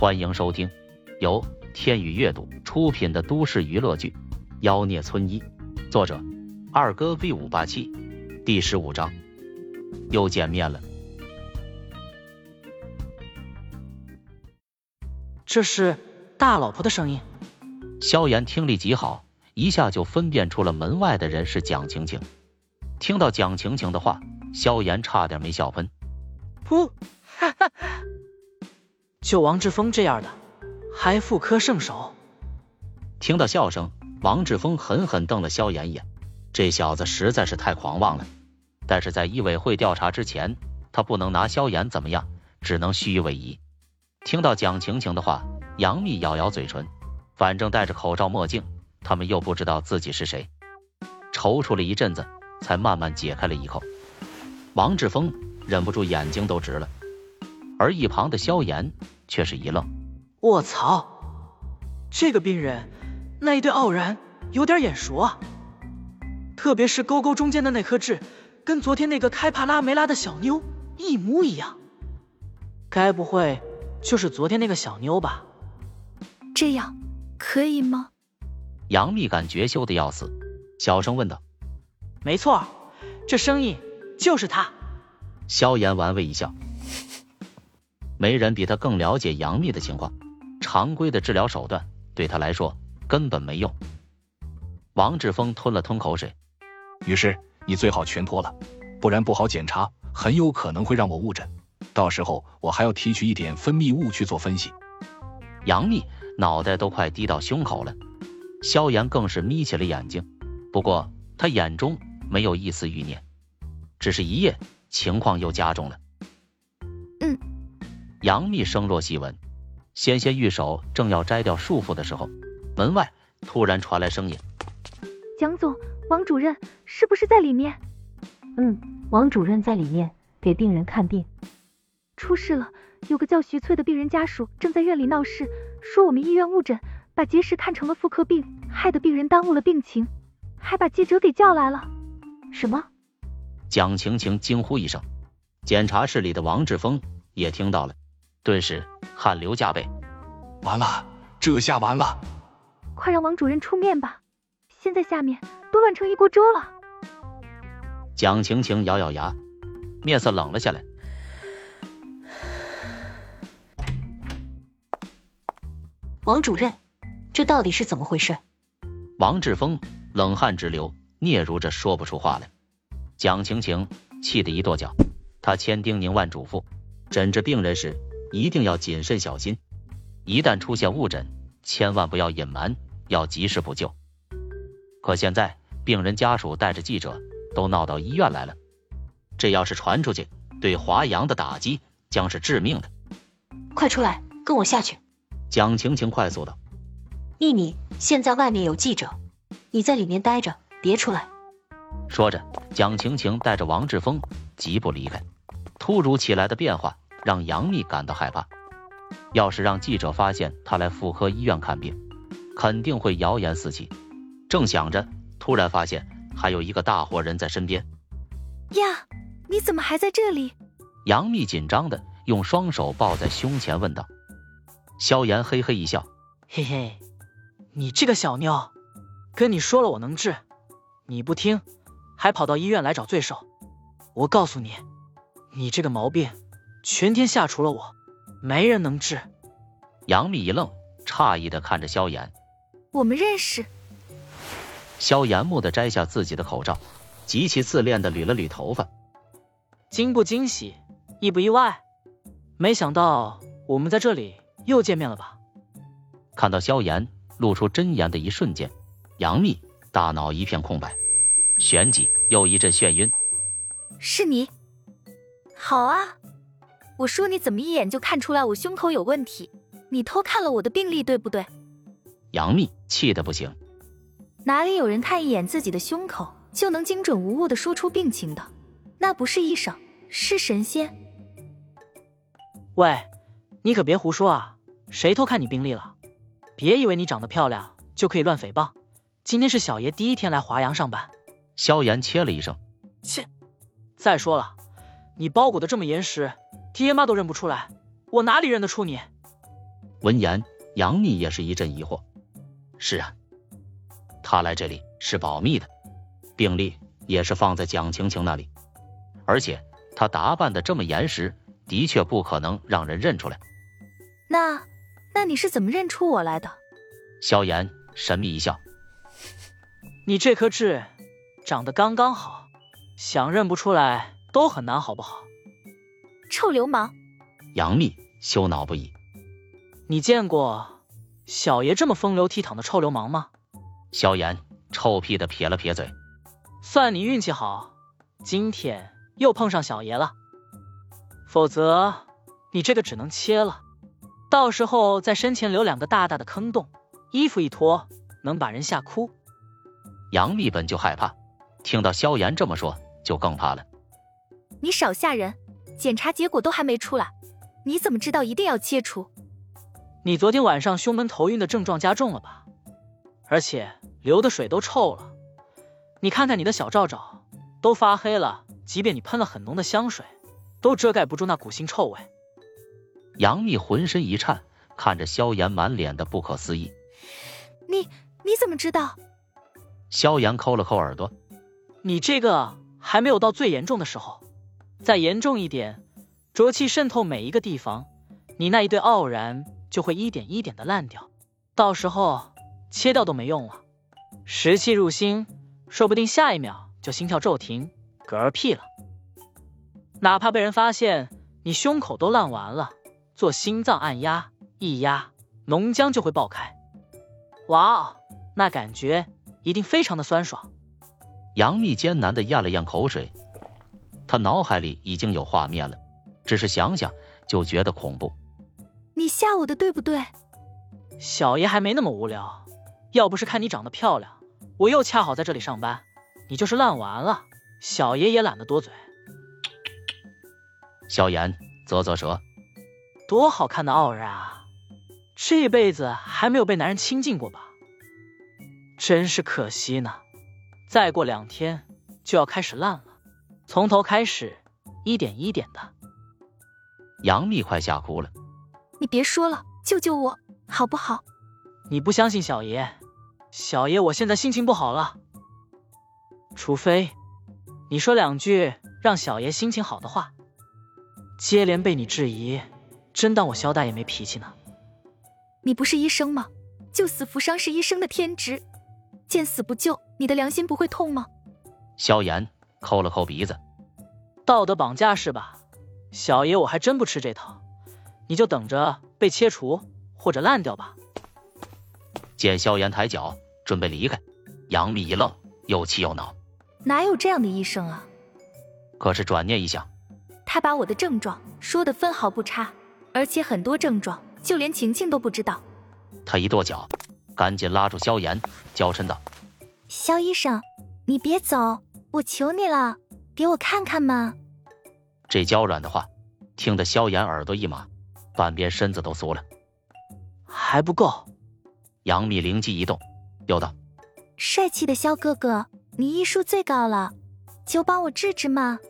欢迎收听由天宇阅读出品的都市娱乐剧《妖孽村医》，作者二哥 V 五八七，第十五章又见面了。这是大老婆的声音。萧炎听力极好，一下就分辨出了门外的人是蒋晴晴。听到蒋晴晴的话，萧炎差点没笑喷。噗。就王志峰这样的，还妇科圣手？听到笑声，王志峰狠狠瞪了萧炎一眼。这小子实在是太狂妄了。但是在医委会调查之前，他不能拿萧炎怎么样，只能虚与委蛇。听到蒋晴晴的话，杨幂咬咬嘴唇，反正戴着口罩墨镜，他们又不知道自己是谁。踌躇了一阵子，才慢慢解开了一口。王志峰忍不住眼睛都直了。而一旁的萧炎却是一愣，卧槽，这个病人那一对傲然有点眼熟啊，特别是沟沟中间的那颗痣，跟昨天那个开帕拉梅拉的小妞一模一样，该不会就是昨天那个小妞吧？这样可以吗？杨幂感觉羞的要死，小声问道。没错，这声音就是他。萧炎玩味一笑。没人比他更了解杨幂的情况，常规的治疗手段对他来说根本没用。王志峰吞了吞口水，于是你最好全脱了，不然不好检查，很有可能会让我误诊，到时候我还要提取一点分泌物去做分析。杨幂脑袋都快低到胸口了，萧炎更是眯起了眼睛，不过他眼中没有一丝欲念，只是一夜情况又加重了。杨幂声若细蚊，纤纤玉手正要摘掉束缚的时候，门外突然传来声音：“蒋总，王主任是不是在里面？”“嗯，王主任在里面给病人看病。”“出事了，有个叫徐翠的病人家属正在院里闹事，说我们医院误诊，把结石看成了妇科病，害得病人耽误了病情，还把记者给叫来了。”“什么？”蒋晴晴惊呼一声，检查室里的王志峰也听到了。顿时汗流浃背，完了，这下完了！快让王主任出面吧，现在下面都乱成一锅粥了。蒋晴晴咬咬牙，面色冷了下来。王主任，这到底是怎么回事？王志峰冷汗直流，嗫嚅着说不出话来。蒋晴晴气得一跺脚，她千叮咛万嘱咐，诊治病人时。一定要谨慎小心，一旦出现误诊，千万不要隐瞒，要及时补救。可现在病人家属带着记者都闹到医院来了，这要是传出去，对华阳的打击将是致命的。快出来，跟我下去。蒋晴晴快速道。秘密，现在外面有记者，你在里面待着，别出来。说着，蒋晴晴带着王志峰疾步离开。突如其来的变化。让杨幂感到害怕。要是让记者发现她来妇科医院看病，肯定会谣言四起。正想着，突然发现还有一个大活人在身边。呀，你怎么还在这里？杨幂紧张的用双手抱在胸前问道。萧炎嘿嘿一笑，嘿嘿，你这个小妞，跟你说了我能治，你不听，还跑到医院来找罪受。我告诉你，你这个毛病。全天下除了我，没人能治。杨幂一愣，诧异的看着萧炎。我们认识。萧炎蓦地摘下自己的口罩，极其自恋的捋了捋头发。惊不惊喜，意不意外？没想到我们在这里又见面了吧？看到萧炎露出真颜的一瞬间，杨幂大脑一片空白，旋即又一阵眩晕。是你？好啊。我说你怎么一眼就看出来我胸口有问题？你偷看了我的病历对不对？杨幂气得不行。哪里有人看一眼自己的胸口就能精准无误的说出病情的？那不是医生，是神仙。喂，你可别胡说啊！谁偷看你病历了？别以为你长得漂亮就可以乱诽谤。今天是小爷第一天来华阳上班。萧炎切了一声。切！再说了，你包裹的这么严实。爹妈都认不出来，我哪里认得出你？闻言，杨幂也是一阵疑惑。是啊，他来这里是保密的，病历也是放在蒋晴晴那里，而且他打扮的这么严实，的确不可能让人认出来。那，那你是怎么认出我来的？萧炎神秘一笑：“你这颗痣长得刚刚好，想认不出来都很难，好不好？”臭流氓！杨幂羞恼不已。你见过小爷这么风流倜傥的臭流氓吗？萧炎臭屁的撇了撇嘴。算你运气好，今天又碰上小爷了。否则你这个只能切了，到时候在身前留两个大大的坑洞，衣服一脱能把人吓哭。杨幂本就害怕，听到萧炎这么说，就更怕了。你少吓人！检查结果都还没出来，你怎么知道一定要切除？你昨天晚上胸闷头晕的症状加重了吧？而且流的水都臭了。你看看你的小罩罩都发黑了，即便你喷了很浓的香水，都遮盖不住那股腥臭味。杨幂浑身一颤，看着萧炎满脸的不可思议。你你怎么知道？萧炎抠了抠耳朵。你这个还没有到最严重的时候。再严重一点，浊气渗透每一个地方，你那一对傲然就会一点一点的烂掉，到时候切掉都没用了。石气入心，说不定下一秒就心跳骤停，嗝屁了。哪怕被人发现你胸口都烂完了，做心脏按压一压，脓浆就会爆开。哇哦，那感觉一定非常的酸爽。杨幂艰难的咽了咽口水。他脑海里已经有画面了，只是想想就觉得恐怖。你吓我的对不对？小爷还没那么无聊，要不是看你长得漂亮，我又恰好在这里上班，你就是烂完了，小爷也懒得多嘴。萧炎啧啧舌，多好看的傲然啊！这辈子还没有被男人亲近过吧？真是可惜呢，再过两天就要开始烂了。从头开始，一点一点的。杨幂快吓哭了。你别说了，救救我，好不好？你不相信小爷？小爷我现在心情不好了。除非你说两句让小爷心情好的话。接连被你质疑，真当我萧大爷没脾气呢？你不是医生吗？救死扶伤是医生的天职，见死不救，你的良心不会痛吗？萧炎。抠了抠鼻子，道德绑架是吧？小爷我还真不吃这套，你就等着被切除或者烂掉吧。见萧炎抬脚准备离开，杨幂一愣，又气又恼。哪有这样的医生啊？可是转念一想，他把我的症状说的分毫不差，而且很多症状就连晴晴都不知道。他一跺脚，赶紧拉住萧炎，娇嗔道：“萧医生，你别走。”我求你了，给我看看嘛！这娇软的话，听得萧炎耳朵一麻，半边身子都酥了。还不够。杨幂灵机一动，又道：“帅气的萧哥哥，你医术最高了，就帮我治治嘛！”